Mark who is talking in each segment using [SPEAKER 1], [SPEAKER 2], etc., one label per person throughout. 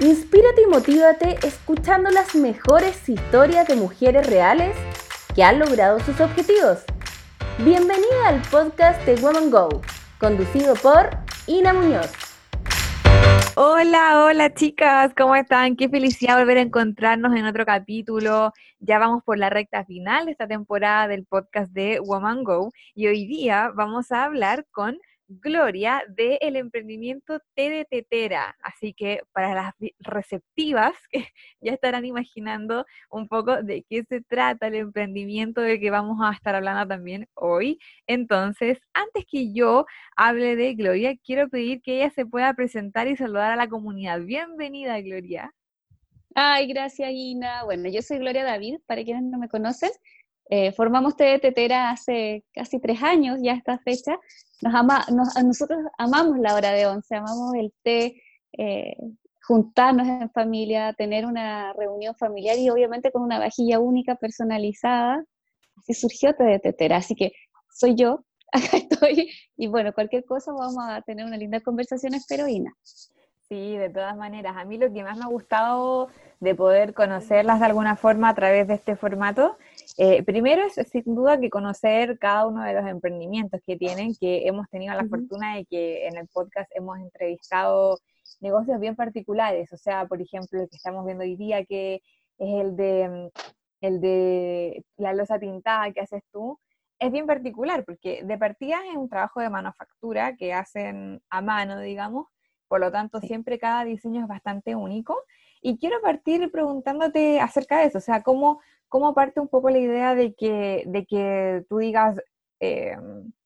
[SPEAKER 1] Inspírate y motívate escuchando las mejores historias de mujeres reales que han logrado sus objetivos. Bienvenida al podcast de Woman Go, conducido por Ina Muñoz.
[SPEAKER 2] Hola, hola chicas, ¿cómo están? Qué felicidad volver a encontrarnos en otro capítulo. Ya vamos por la recta final de esta temporada del podcast de Woman Go y hoy día vamos a hablar con Gloria del el emprendimiento Té de Tetera. Así que para las receptivas que ya estarán imaginando un poco de qué se trata el emprendimiento del que vamos a estar hablando también hoy. Entonces, antes que yo hable de Gloria, quiero pedir que ella se pueda presentar y saludar a la comunidad. Bienvenida, Gloria.
[SPEAKER 3] Ay, gracias, Ina. Bueno, yo soy Gloria David, para quienes no me conocen. Eh, formamos Té de Tetera hace casi tres años ya a esta fecha. Nos ama, nosotros amamos la hora de once, amamos el té, eh, juntarnos en familia, tener una reunión familiar y obviamente con una vajilla única, personalizada. Así surgió Té de Tetera. Así que soy yo, acá estoy. Y bueno, cualquier cosa vamos a tener una linda conversación, espero, Ina.
[SPEAKER 2] Sí, de todas maneras. A mí lo que más me ha gustado de poder conocerlas de alguna forma a través de este formato eh, primero es sin duda que conocer cada uno de los emprendimientos que tienen, que hemos tenido la fortuna de que en el podcast hemos entrevistado negocios bien particulares, o sea, por ejemplo, el que estamos viendo hoy día, que es el de, mm, el de la losa pintada que haces tú, es bien particular, porque de partida es un trabajo de manufactura que hacen a mano, digamos, por lo tanto siempre cada diseño es bastante único. Y quiero partir preguntándote acerca de eso, o sea, ¿cómo, ¿cómo parte un poco la idea de que, de que tú digas, eh,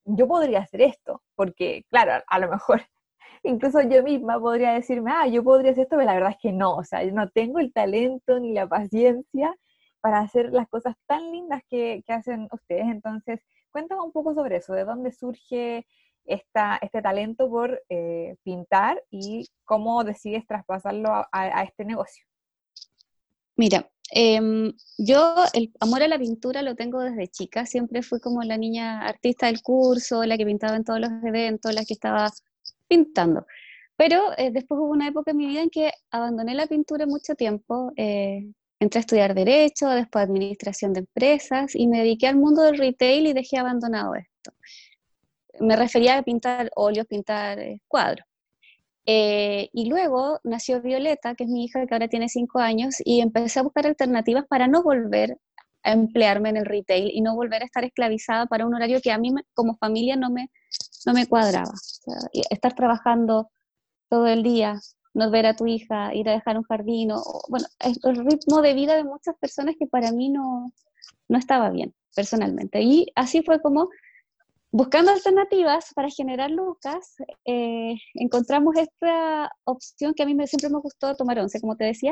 [SPEAKER 2] yo podría hacer esto? Porque, claro, a lo mejor incluso yo misma podría decirme, ah, yo podría hacer esto, pero la verdad es que no, o sea, yo no tengo el talento ni la paciencia para hacer las cosas tan lindas que, hacen ustedes. Entonces, cuéntame un poco sobre eso, de dónde surge esta, este talento por eh, pintar y cómo decides traspasarlo a este negocio.
[SPEAKER 3] Mira, Em, yo el amor a la pintura lo tengo desde chica, siempre fui como la niña artista del curso, la que pintaba en todos los eventos, la que estaba pintando. Pero eh, después hubo una época en mi vida en que abandoné la pintura mucho tiempo, eh, entré a estudiar derecho, después administración de empresas y me dediqué al mundo del retail y dejé abandonado esto. Me refería a pintar óleos, pintar eh, cuadros. Eh, y luego nació Violeta, que es mi hija que ahora tiene cinco años, y empecé a buscar alternativas para no volver a emplearme en el retail y no volver a estar esclavizada para un horario que a mí como familia no me, no me cuadraba. estar trabajando todo el día, no ver a tu hija, ir a dejar un jardín, o, bueno, el ritmo de vida de muchas personas que para mí no, no estaba bien, personalmente. Y así fue como buscando alternativas para generar lucas, eh, encontramos esta opción que a mí me, siempre me gustó tomar once, como te decía.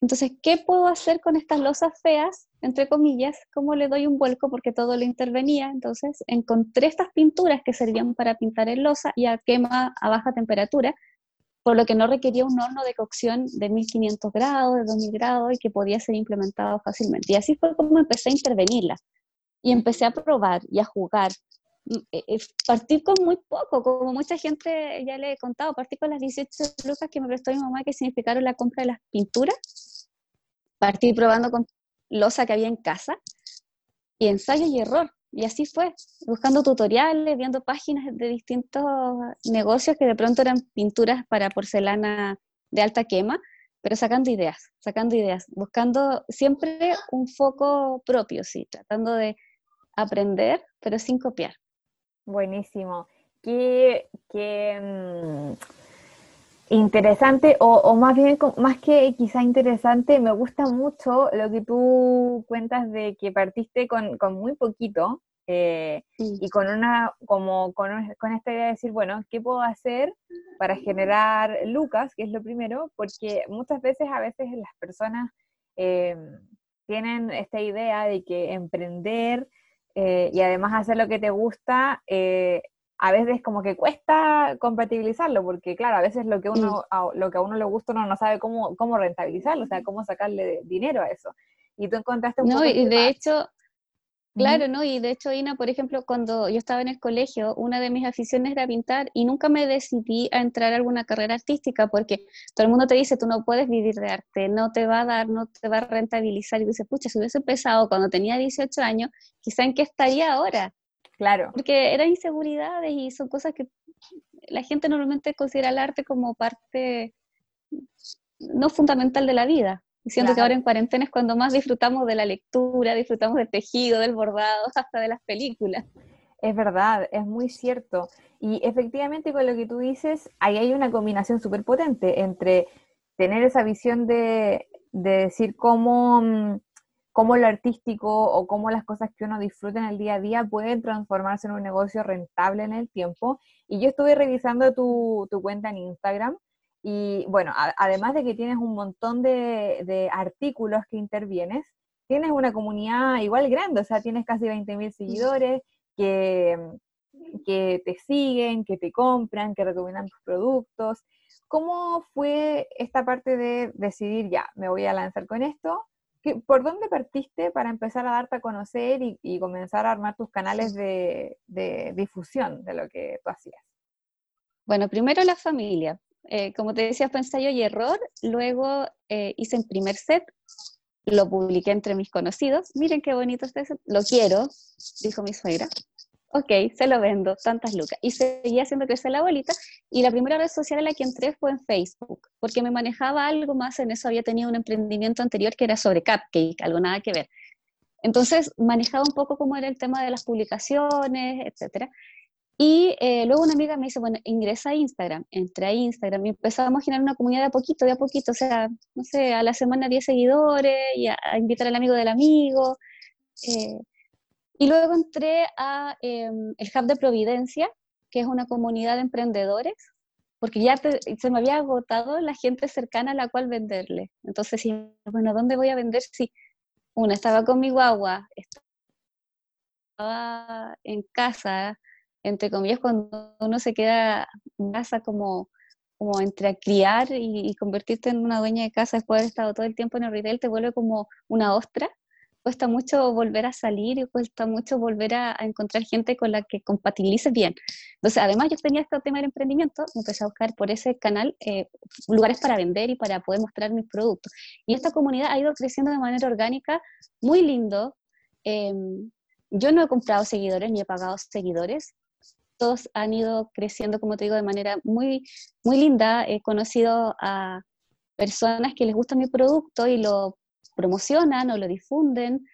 [SPEAKER 3] Entonces, ¿qué puedo hacer con estas losas feas, entre comillas? ¿Cómo le doy un vuelco? Porque todo lo intervenía. Entonces, encontré estas pinturas que servían para pintar en losa y a quema a baja temperatura, por lo que no requería un horno de cocción de 1500 grados, de 2000 grados y que podía ser implementado fácilmente. Y así fue como empecé a intervenirla. Y empecé a probar y a jugar eh, eh, partir con muy poco, como mucha gente ya le he contado, partir con las 18 lucas que me prestó mi mamá que significaron la compra de las pinturas, partir probando con losa que había en casa y ensayo y error. Y así fue, buscando tutoriales, viendo páginas de distintos negocios que de pronto eran pinturas para porcelana de alta quema, pero sacando ideas, sacando ideas, buscando siempre un foco propio, sí, tratando de aprender, pero sin copiar.
[SPEAKER 2] Buenísimo. Qué, mm, interesante, o, más bien, más que quizá interesante, me gusta mucho lo que tú cuentas de que partiste con, muy poquito eh, y con una, como con, esta idea de decir, bueno, ¿qué puedo hacer para generar lucas? Que es lo primero, porque muchas veces, a veces las personas eh, tienen esta idea de que emprender eh, y además hacer lo que te gusta, eh, a veces como que cuesta compatibilizarlo, porque claro, a veces lo que, uno, a, lo que a uno le gusta uno no sabe cómo, cómo rentabilizarlo, o sea, cómo sacarle dinero a eso. Y tú encontraste un
[SPEAKER 3] No, y de hecho, Claro, ¿no? Y de hecho, Ina, por ejemplo, cuando yo estaba en el colegio, una de mis aficiones era pintar y nunca me decidí a entrar a alguna carrera artística porque todo el mundo te dice, tú no puedes vivir de arte, no te va a dar, no te va a rentabilizar. Y dices, pucha, si hubiese empezado cuando tenía 18 años, quizá en qué estaría ahora.
[SPEAKER 2] Claro.
[SPEAKER 3] Porque eran inseguridades y son cosas que la gente normalmente considera el arte como parte no fundamental de la vida. Y siento que ahora en cuarentena es cuando más disfrutamos de la lectura, disfrutamos del tejido, del bordado, hasta de las películas.
[SPEAKER 2] Es verdad, es muy cierto. Y efectivamente con lo que tú dices, ahí hay una combinación súper potente entre tener esa visión de, decir cómo, mm, cómo, lo artístico o cómo las cosas que uno disfruta en el día a día pueden transformarse en un negocio rentable en el tiempo. Y yo estuve revisando tu, tu cuenta en Instagram y bueno, además de que tienes un montón de, artículos que intervienes, tienes una comunidad igual grande, o sea, tienes casi 20.000 seguidores que, que te siguen, que te compran, que recomiendan tus productos. ¿Cómo fue esta parte de decidir, ya, me voy a lanzar con esto? ¿Por dónde partiste para empezar a darte a conocer y, comenzar a armar tus canales de, de, difusión de lo que tú hacías?
[SPEAKER 3] Bueno, primero la familia. Eh, como te decía, fue ensayo y error. Luego eh, hice un primer set, lo publiqué entre mis conocidos. Miren qué bonito este set, lo quiero, dijo mi suegra. Ok, se lo vendo, tantas lucas. Y seguí haciendo crecer la bolita. Y la primera red social en la que entré fue en Facebook, porque me manejaba algo más. En eso había tenido un emprendimiento anterior que era sobre cupcake, algo nada que ver. Entonces manejaba un poco cómo era el tema de las publicaciones, etcétera. Y eh, luego una amiga me dice, bueno, ingresa a Instagram. Entré a Instagram y empezamos a generar una comunidad de a poquito, de a poquito. O sea, no sé, a la semana 10 seguidores y a, invitar al amigo del amigo. Eh, y luego entré a em, el Hub de Providencia, que es una comunidad de emprendedores, porque ya se me había agotado la gente cercana a la cual venderle. Entonces, sí, bueno, ¿dónde voy a vender si una estaba con mi guagua, estaba en casa, entre comillas, cuando uno se queda en casa como, como entre criar y, convertirte en una dueña de casa después de haber estado todo el tiempo en el retail, te vuelve como una ostra. Cuesta mucho volver a salir y cuesta mucho volver a, encontrar gente con la que compatibilices bien. Entonces, además yo tenía este tema del emprendimiento, me empecé a buscar por ese canal eh, lugares para vender y para poder mostrar mis productos. Y esta comunidad ha ido creciendo de manera orgánica, muy lindo. Em, yo no he comprado seguidores ni he pagado seguidores, todos han ido creciendo, como te digo, de manera muy, muy linda. He conocido a personas que les gusta mi producto y lo promocionan o lo difunden.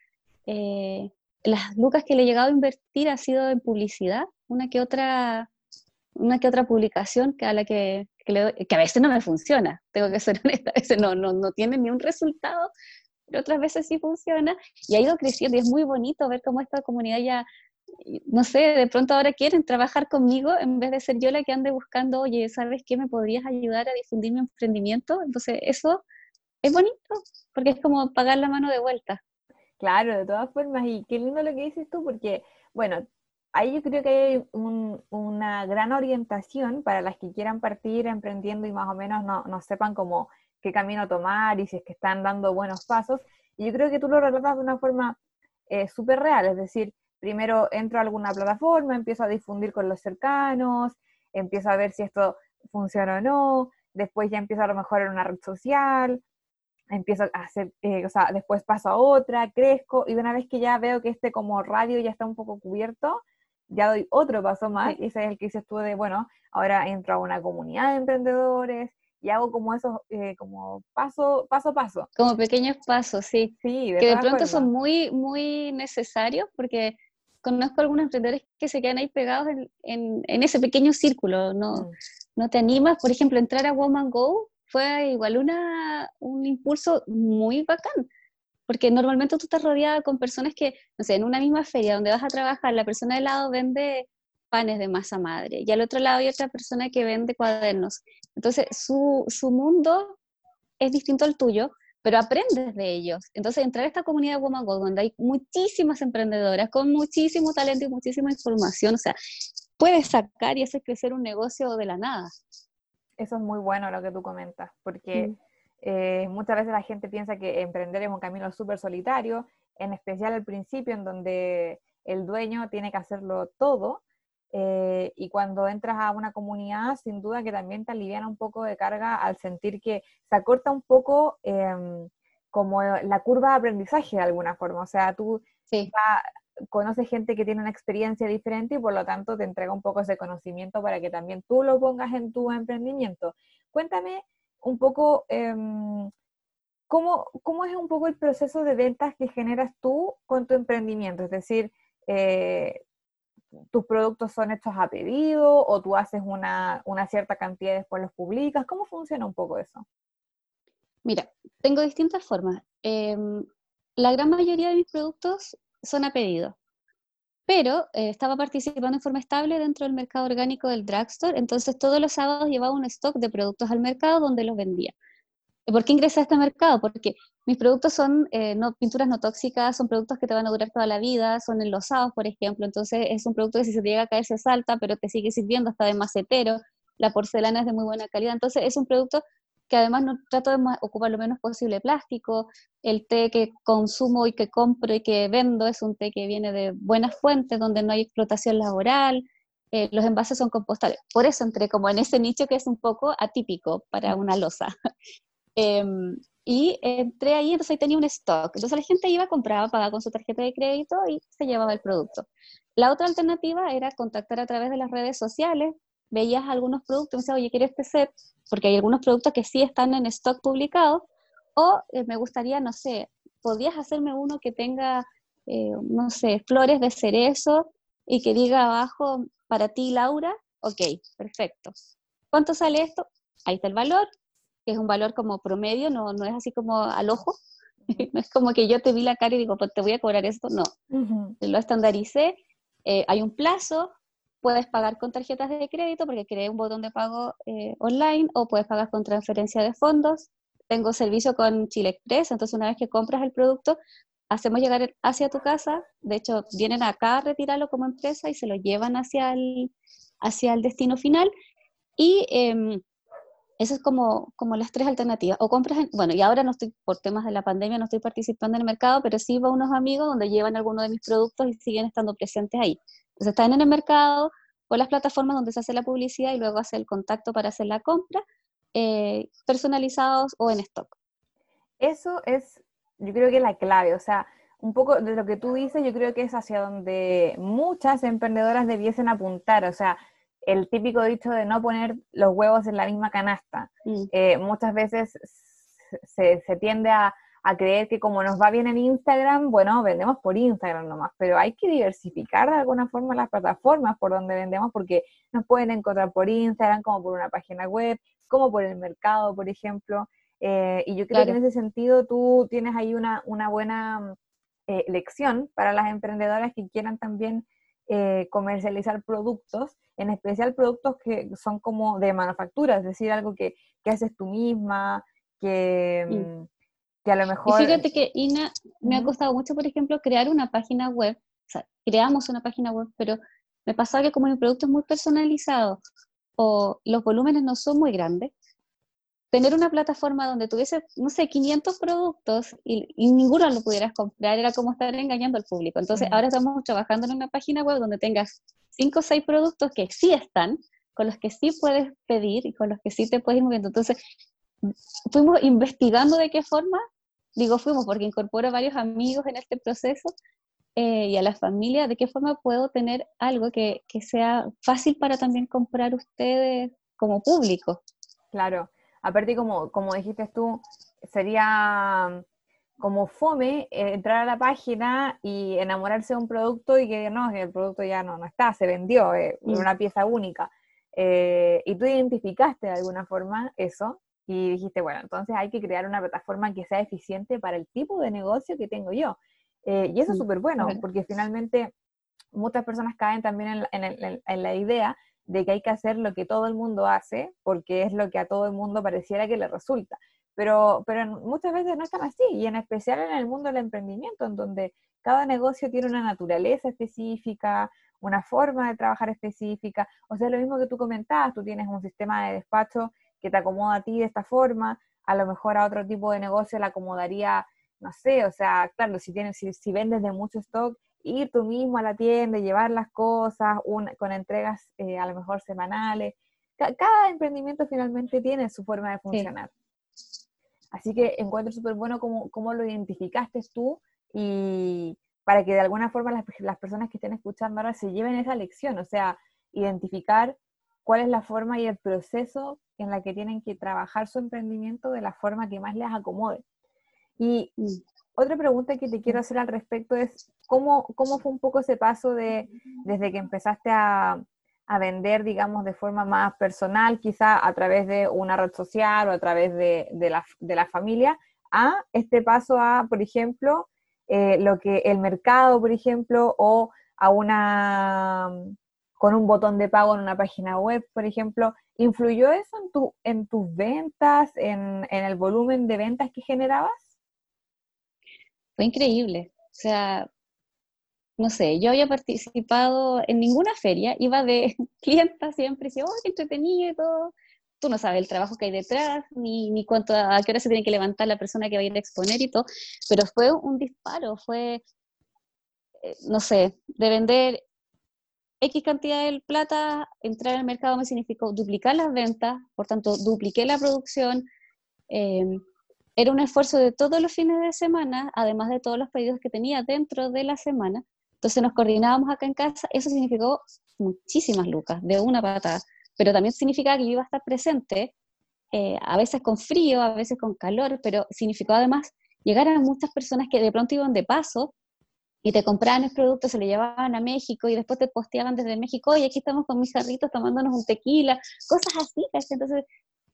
[SPEAKER 3] Eh, las lucas que le he llegado a invertir ha sido en publicidad, una que otra, una que otra publicación que a la que, que, a veces no me funciona, tengo que ser honesta, a veces no, no, no tiene ni un resultado, pero otras veces sí funciona y ha ido creciendo y es muy bonito ver cómo esta comunidad ya no sé, de pronto ahora quieren trabajar conmigo en vez de ser yo la que ande buscando, oye, ¿sabes qué? ¿Me podrías ayudar a difundir mi emprendimiento? Entonces, eso es bonito, porque es como pagar la mano de vuelta.
[SPEAKER 2] Claro, de todas formas, y qué lindo lo que dices tú, porque, bueno, ahí yo creo que hay una gran orientación para las que quieran partir emprendiendo y más o menos no, no sepan cómo qué camino tomar y si es que están dando buenos pasos. Y yo creo que tú lo relatas de una forma eh, súper real, es decir, primero entro a alguna plataforma, empiezo a difundir con los cercanos, empiezo a ver si esto funciona o no, después ya empiezo a lo mejor en una red social, empiezo a hacer, eh, o sea, después paso a otra, crezco, y una vez que ya veo que este como radio ya está un poco cubierto, ya doy otro paso más, y ese es el que dices tú de, bueno, ahora entro a una comunidad de emprendedores, y hago como esos, eh, como paso, paso a paso.
[SPEAKER 3] Como pequeños pasos, sí. Sí, de Que de pronto son muy, muy necesarios porque conozco algunos emprendedores que se quedan ahí pegados en, ese pequeño círculo, no, mm. no te animas, por ejemplo, entrar a Woman Go fue igual una, un impulso muy bacán, porque normalmente tú estás rodeada con personas que, no sé, en una misma feria donde vas a trabajar, la persona de lado vende panes de masa madre y al otro lado hay otra persona que vende cuadernos. Entonces, su, su mundo es distinto al tuyo, pero aprendes de ellos. Entonces, entrar a esta comunidad de Woman Go, donde hay muchísimas emprendedoras con muchísimo talento y muchísima información, o sea, puedes sacar y hacer crecer un negocio de la nada.
[SPEAKER 2] Eso es muy bueno lo que tú comentas, porque eh, muchas veces la gente piensa que emprender es un camino súper solitario, en especial al principio, en donde el dueño tiene que hacerlo todo. Eh, y cuando entras a una comunidad, sin duda que también te aliviana un poco de carga al sentir que se acorta un poco em, como la curva de aprendizaje de alguna forma. O sea, tú conoces gente que tiene una experiencia diferente y por lo tanto te entrega un poco ese conocimiento para que también tú lo pongas en tu emprendimiento. Cuéntame un poco em, ¿cómo, ¿cómo, es un poco el proceso de ventas que generas tú con tu emprendimiento? Es decir, eh, tus productos son hechos a pedido o tú haces una, cierta cantidad y después los publicas. ¿Cómo funciona un poco eso?
[SPEAKER 3] Mira, tengo distintas formas. Em, la gran mayoría de mis productos son a pedido, pero eh, estaba participando en forma estable dentro del mercado orgánico del drugstore, entonces todos los sábados llevaba un stock de productos al mercado donde los vendía. ¿Por qué ingresé a este mercado? Porque mis productos son eh, pinturas no tóxicas, son productos que te van a durar toda la vida, son enlosados, por ejemplo, entonces es un producto que si se llega a caer se salta, pero te sigue sirviendo, está de macetero, la porcelana es de muy buena calidad, entonces es un producto que además no trato de ocupar lo menos posible plástico, el té que consumo y que compro y que vendo es un té que viene de buenas fuentes, donde no hay explotación laboral, eh, los envases son compostables. Por eso entré como en ese nicho que es un poco atípico para una losa. Em, y entré ahí, entonces ahí tenía un stock. Entonces la gente iba, compraba, pagaba con su tarjeta de crédito y se llevaba el producto. La otra alternativa era contactar a través de las redes sociales. Veías algunos productos me decía, oye, quiero este set, porque hay algunos productos que sí están en stock publicado. O eh, me gustaría, no sé, podías hacerme uno que tenga, eh, no sé, flores de cerezo y que diga abajo, para ti, Laura. Ok, perfecto. ¿Cuánto sale esto? Ahí está el valor, que es un valor como promedio, no, no es así como al ojo, no es como que yo te vi la cara y digo, pues te voy a cobrar esto, no, lo estandaricé, eh, hay un plazo, puedes pagar con tarjetas de crédito porque creé un botón de pago eh, online o puedes pagar con transferencia de fondos. Tengo servicio con Chile Express, entonces una vez que compras el producto, hacemos llegar hacia tu casa, de hecho vienen acá a retirarlo como empresa y se lo llevan hacia el, hacia el destino final. Y em, esas es como, como las tres alternativas. O compras, bueno, y ahora no estoy, por temas de la pandemia, no estoy participando en el mercado, pero sí va unos amigos donde llevan algunos de mis productos y siguen estando presentes ahí. Entonces están en el mercado o las plataformas donde se hace la publicidad y luego hace el contacto para hacer la compra, eh, personalizados o en stock.
[SPEAKER 2] Eso es, yo creo que la clave, o sea, un poco de lo que tú dices, yo creo que es hacia donde muchas emprendedoras debiesen apuntar, o sea, el típico dicho de no poner los huevos en la misma canasta. Mm. Eh, muchas veces se, tiende a, creer que como nos va bien en Instagram, bueno, vendemos por Instagram nomás, pero hay que diversificar de alguna forma las plataformas por donde vendemos porque nos pueden encontrar por Instagram, como por una página web, como por el mercado, por ejemplo. Eh, y yo creo que en ese sentido tú tienes ahí una, buena eh, lección para las emprendedoras que quieran también eh, comercializar productos, en especial productos que son como de manufactura, es decir, algo que, que haces tú misma, que, mm, que, a lo mejor...
[SPEAKER 3] Y fíjate que, Ina, me ha costado mucho, por ejemplo, crear una página web, o sea, creamos una página web, pero me pasaba que como mi producto es muy personalizado o los volúmenes no son muy grandes, tener una plataforma donde tuviese, no sé, 500 productos y, ninguno lo pudieras comprar era como estar engañando al público. Entonces, ahora estamos trabajando en una página web donde tengas 5 o 6 productos que sí están, con los que sí puedes pedir y con los que sí te puedes ir moviendo. Entonces, fuimos investigando de qué forma, digo fuimos porque incorporo varios amigos en este proceso eh, y a la familia, de qué forma puedo tener algo que, que sea fácil para también comprar ustedes como público.
[SPEAKER 2] Claro, aparte como, como dijiste tú, sería mm, como fome eh, entrar a la página y enamorarse de un producto y que no, el producto ya no, no está, se vendió, eh, mm. una pieza única. Eh, y tú identificaste de alguna forma eso y dijiste, bueno, entonces hay que crear una plataforma que sea eficiente para el tipo de negocio que tengo yo. y eso es súper bueno, porque finalmente muchas personas caen también en la idea de que hay que hacer lo que todo el mundo hace, porque es lo que a todo el mundo pareciera que le resulta. Pero, pero muchas veces no están así, y en especial en el mundo del emprendimiento, en donde cada negocio tiene una naturaleza específica, una forma de trabajar específica. O sea, lo mismo que tú comentabas, tú tienes un sistema de despacho que te acomoda a ti de esta forma, a lo mejor a otro tipo de negocio le acomodaría no sé, o sea, claro, si, tienes, si, vendes de mucho stock, ir tú mismo a la tienda, llevar las cosas con entregas eh, a lo mejor semanales. cada emprendimiento finalmente tiene su forma de funcionar. Así que encuentro súper bueno cómo, cómo, lo identificaste tú y para que de alguna forma las, las personas que estén escuchando ahora se lleven esa lección, o sea, identificar cuál es la forma y el proceso en la que tienen que trabajar su emprendimiento de la forma que más les acomode. Y. otra pregunta que te quiero hacer al respecto es, ¿cómo, cómo fue un poco ese paso de, desde que empezaste a, a vender, digamos, de forma más personal, quizá a través de una red social o a través de, de, la, de la, familia, a este paso a, por ejemplo, eh, lo que el mercado, por ejemplo, o a una con un botón de pago en una página web, por ejemplo, ¿influyó eso en, tu, en tus ventas, en, en el volumen de ventas que generabas?
[SPEAKER 3] Fue increíble. O sea, no sé, yo había participado en ninguna feria, iba de clienta siempre, y decía, oh, qué entretenido y todo. Tú no sabes el trabajo que hay detrás, ni, ni cuánto, a qué hora se tiene que levantar la persona que va a ir a exponer y todo, pero fue un disparo, fue, eh, no sé, de vender X cantidad de plata, entrar al mercado me significó duplicar las ventas, por tanto, dupliqué la producción. Em, era un esfuerzo de todos los fines de semana, además de todos los pedidos que tenía dentro de la semana. Entonces nos coordinábamos acá en casa. Eso significó muchísimas lucas, de una patada. Pero también significaba que iba a estar presente, eh, a veces con frío, a veces con calor, pero significó además llegar a muchas personas que de pronto iban de paso y te compraban el producto, se lo llevaban a México y después te posteaban desde México, y aquí estamos con mis jarritos tomándonos un tequila, cosas así, entonces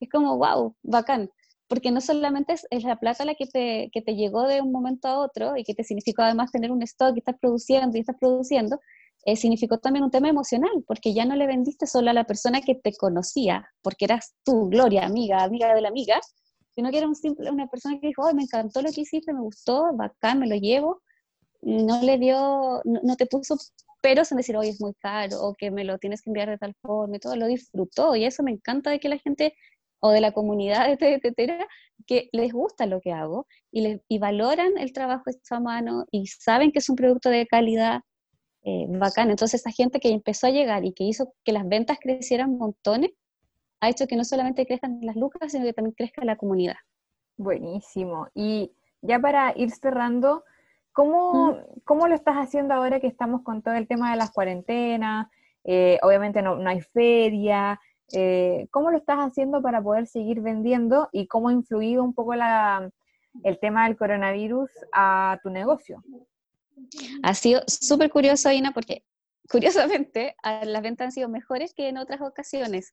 [SPEAKER 3] es como, wow, bacán, porque no solamente es, la plata la que te, que te, llegó de un momento a otro y que te significó además tener un stock y estás produciendo y estás produciendo, eh, significó también un tema emocional, porque ya no le vendiste solo a la persona que te conocía, porque eras tú, Gloria, amiga, amiga de la amiga, sino que era un simple, una persona que dijo, me encantó lo que hiciste, me gustó, bacán, me lo llevo, no le dio, no, te puso peros en decir, oye, es muy caro, o que me lo tienes que enviar de tal forma y todo, lo disfrutó. Y eso me encanta de que la gente, o de la comunidad de Tetera, que les gusta lo que hago y, les, y valoran el trabajo hecho a mano y saben que es un producto de calidad eh, bacán. Entonces, esa gente que empezó a llegar y que hizo que las ventas crecieran montones, ha hecho que no solamente crezcan las lucas, sino que también crezca la comunidad.
[SPEAKER 2] Buenísimo. Y ya para ir cerrando, ¿Cómo, ¿Cómo, lo estás haciendo ahora que estamos con todo el tema de las cuarentenas? Eh, obviamente no, no, hay feria. Eh, ¿Cómo lo estás haciendo para poder seguir vendiendo y cómo ha influido un poco la, el tema del coronavirus a tu negocio?
[SPEAKER 3] Ha sido súper curioso, Ina, porque curiosamente las ventas han sido mejores que en otras ocasiones.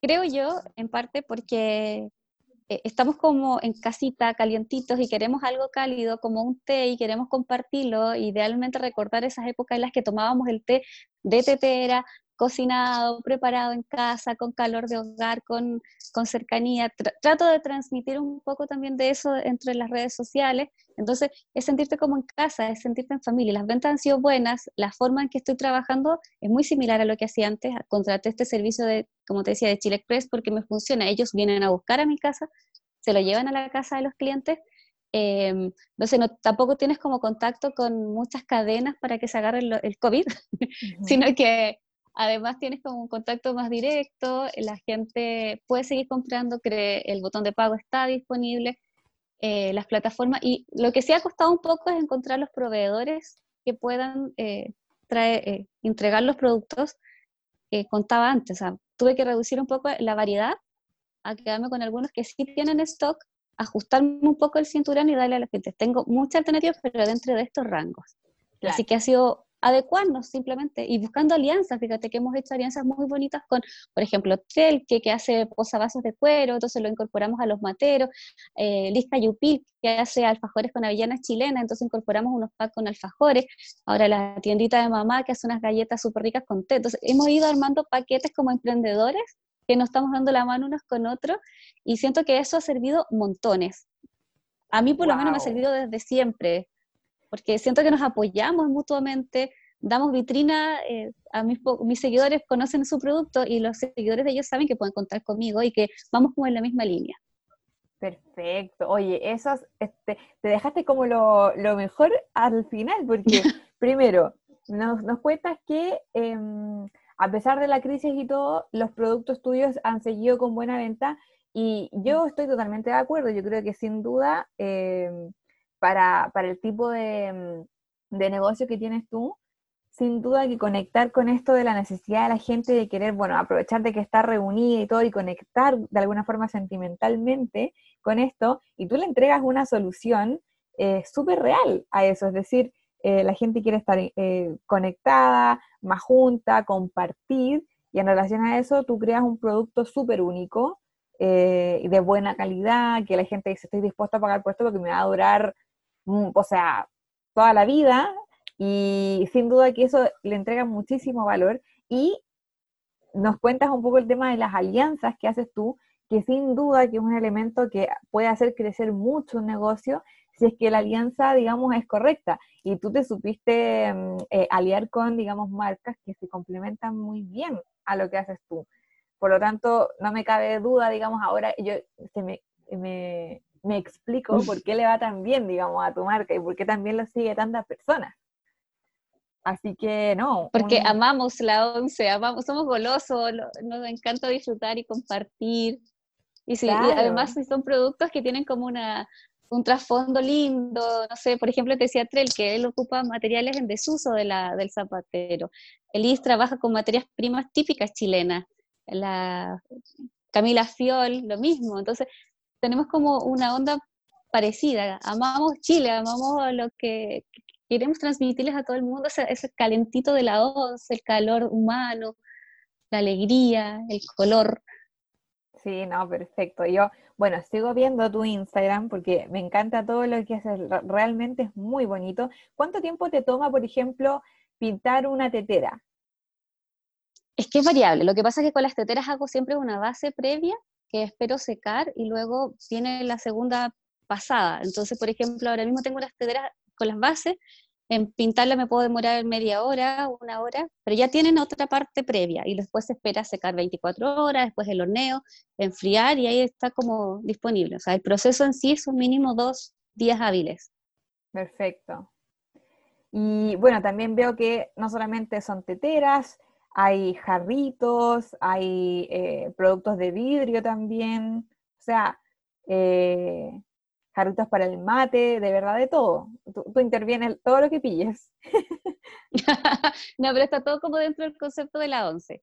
[SPEAKER 3] Creo yo, en parte porque eh, estamos como en casita, calientitos y queremos algo cálido como un té y queremos compartirlo, idealmente recordar esas épocas en las que tomábamos el té de tetera, cocinado, preparado en casa, con calor de hogar, con, con cercanía. trato de transmitir un poco también de eso entre las redes sociales. Entonces, es sentirte como en casa, es sentirte en familia. Las ventas han sido buenas, la forma en que estoy trabajando es muy similar a lo que hacía antes. Contraté este servicio de, como te decía, de Chile Express porque me funciona. Ellos vienen a buscar a mi casa, se lo llevan a la casa de los clientes. Eh, entonces, no, tampoco tienes como contacto con muchas cadenas para que se agarre el, COVID, sino que Además tienes como un contacto más directo, la gente puede seguir comprando, cree, el botón de pago está disponible, eh, las plataformas, y lo que sí ha costado un poco es encontrar los proveedores que puedan eh, traer, eh, entregar los productos que contaba antes. tuve que reducir un poco la variedad, a quedarme con algunos que sí tienen stock, ajustarme un poco el cinturón y darle a la gente. Tengo muchas alternativas, pero dentro de estos rangos. Así que ha sido adecuarnos simplemente y buscando alianzas. Fíjate que hemos hecho alianzas muy bonitas con, por ejemplo, Telke, que hace posavasos de cuero, entonces lo incorporamos a los materos, eh, Lisca Yupil, que hace alfajores con avellanas chilenas, entonces incorporamos unos packs con alfajores. Ahora la tiendita de mamá, que hace unas galletas súper ricas con té. Entonces hemos ido armando paquetes como emprendedores que nos estamos dando la mano unos con otros y siento que eso ha servido montones. A mí por lo menos me ha servido desde siempre porque siento que nos apoyamos mutuamente, damos vitrina, eh, a mis, mis, seguidores conocen su producto y los seguidores de ellos saben que pueden contar conmigo y que vamos como en la misma línea.
[SPEAKER 2] Perfecto. Oye, esos, este, te dejaste como lo, mejor al final, porque primero, nos, nos cuentas que em, a pesar de la crisis y todo, los productos tuyos han seguido con buena venta y yo estoy totalmente de acuerdo. Yo creo que sin duda, em, para, para, el tipo de, de negocio que tienes tú, sin duda que conectar con esto de la necesidad de la gente de querer, bueno, aprovechar de que está reunida y todo y conectar de alguna forma sentimentalmente con esto, y tú le entregas una solución eh, súper real a eso, es decir, eh, la gente quiere estar eh, conectada, más junta, compartir, y en relación a eso tú creas un producto súper único y de buena calidad, que la gente dice, estoy dispuesta a pagar por esto porque me va a durar, mm, o sea, toda la vida, y sin duda que eso le entrega muchísimo valor. Y nos cuentas un poco el tema de las alianzas que haces tú, que sin duda que es un elemento que puede hacer crecer mucho un negocio si es que la alianza, digamos, es correcta. Y tú te supiste mm, eh, aliar con, digamos, marcas que se complementan muy bien a lo que haces tú. Por lo tanto, no me cabe duda, digamos, ahora yo se me, me explico por qué le va tan bien, digamos, a tu marca y por qué también lo sigue tantas personas. Así que no.
[SPEAKER 3] Porque amamos la once, amamos, somos golosos, nos encanta disfrutar y compartir. Y, sí, además son productos que tienen como una, un trasfondo lindo, no sé, por ejemplo te decía Trell que él ocupa materiales en desuso de la, del zapatero. Elis trabaja con materias primas típicas chilenas. La Camila Fiol, lo mismo. Entonces, tenemos como una onda parecida. Amamos Chile, amamos lo que, queremos transmitirles a todo el mundo ese, ese calentito de la once, el calor humano, la alegría, el color.
[SPEAKER 2] Sí, no, perfecto. Yo, bueno, sigo viendo tu Instagram porque me encanta todo lo que haces, realmente es muy bonito. ¿Cuánto tiempo te toma, por ejemplo, pintar una tetera?
[SPEAKER 3] Es que es variable. Lo que pasa es que con las teteras hago siempre una base previa que espero secar y luego tiene la segunda pasada. Entonces, por ejemplo, ahora mismo tengo las teteras con las bases, en pintarla me puedo demorar media hora, una hora, pero ya tienen otra parte previa y después se espera secar 24 horas, después el horneo, enfriar y ahí está como disponible. O sea, el proceso en sí es un mínimo dos días hábiles.
[SPEAKER 2] Perfecto. Y bueno, también veo que no solamente son teteras, hay jarritos, hay eh, productos de vidrio también. O sea, eh, jarritos para el mate, de verdad de todo. Tú, intervienes todo lo que pilles.
[SPEAKER 3] no, pero está todo como dentro del concepto de la once.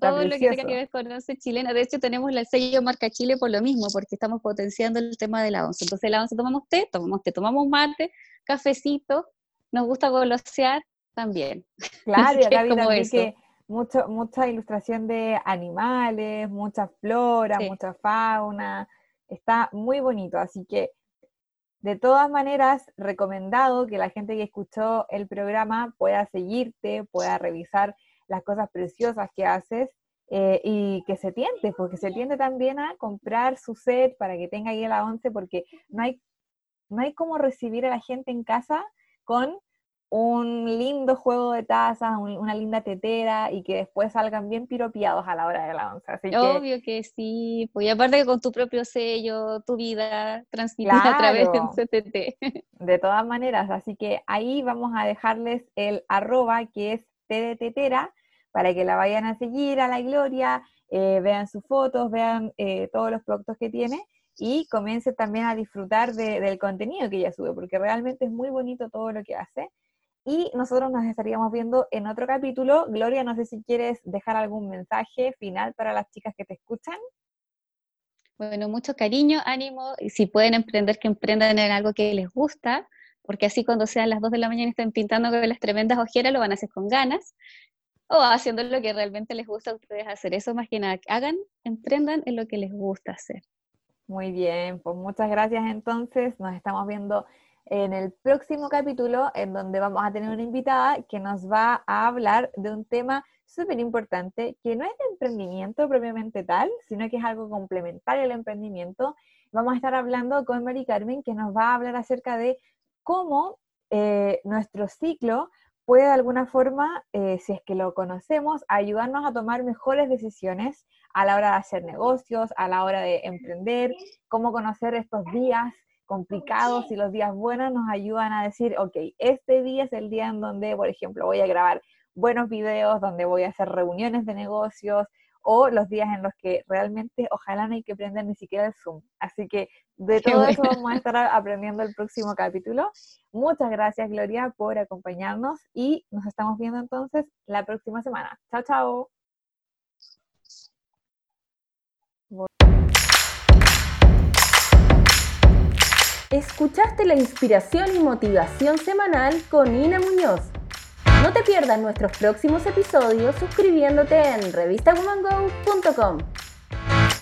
[SPEAKER 3] todo lo que tenga que ver con once chilena. De hecho, tenemos el sello marca Chile por lo mismo, porque estamos potenciando el tema de la once. Entonces, la once tomamos té, tomamos té, tomamos mate, cafecito, nos gusta golosear también.
[SPEAKER 2] Claro, y acá vi que mucho, mucha ilustración de animales, mucha flora, mucha fauna. Está muy bonito, así que de todas maneras, recomendado que la gente que escuchó el programa pueda seguirte, pueda revisar las cosas preciosas que haces eh, y que se tiende, porque se tiende también a comprar su set para que tenga ahí la once, porque no hay, no hay como recibir a la gente en casa con un lindo juego de tazas, una linda tetera y que después salgan bien piropiados a la hora de la once.
[SPEAKER 3] Obvio que, sí, pues aparte que con tu propio sello, tu vida transmitida a través de un CTT.
[SPEAKER 2] De todas maneras, así que ahí vamos a dejarles el arroba que es tetera para que la vayan a seguir a la Gloria, eh, vean sus fotos, vean eh, todos los productos que tiene y comiencen también a disfrutar del contenido que ella sube, porque realmente es muy bonito todo lo que hace. Y nosotros nos estaríamos viendo en otro capítulo. Gloria, no sé si quieres dejar algún mensaje final para las chicas que te escuchan.
[SPEAKER 3] Bueno, mucho cariño, ánimo, y si pueden emprender, que emprendan en algo que les gusta, porque así cuando sean las 2 de la mañana y estén pintando con las tremendas ojeras, lo van a hacer con ganas, o haciendo lo que realmente les gusta a ustedes hacer. Eso más que nada, hagan, emprendan en lo que les gusta hacer.
[SPEAKER 2] Muy bien, pues muchas gracias entonces, nos estamos viendo en el próximo capítulo, en donde vamos a tener una invitada que nos va a hablar de un tema súper importante, que no es de emprendimiento propiamente tal, sino que es algo complementario al emprendimiento. Vamos a estar hablando con Mari Carmen, que nos va a hablar acerca de cómo eh, nuestro ciclo puede de alguna forma, eh, si es que lo conocemos, ayudarnos a tomar mejores decisiones, a la hora de hacer negocios, a la hora de emprender, cómo conocer estos días complicados y los días buenos nos ayudan a decir, ok, este día es el día en donde, por ejemplo, voy a grabar buenos videos, donde voy a hacer reuniones de negocios, o los días en los que realmente ojalá no hay que prender ni siquiera el Zoom. Así que de todo eso vamos a estar aprendiendo el próximo capítulo. Muchas gracias Gloria por acompañarnos y nos estamos viendo entonces la próxima semana. Chao, chao.
[SPEAKER 1] Escuchaste la inspiración y motivación semanal con Ina Muñoz. No te pierdas nuestros próximos episodios suscribiéndote en revistawomango.com.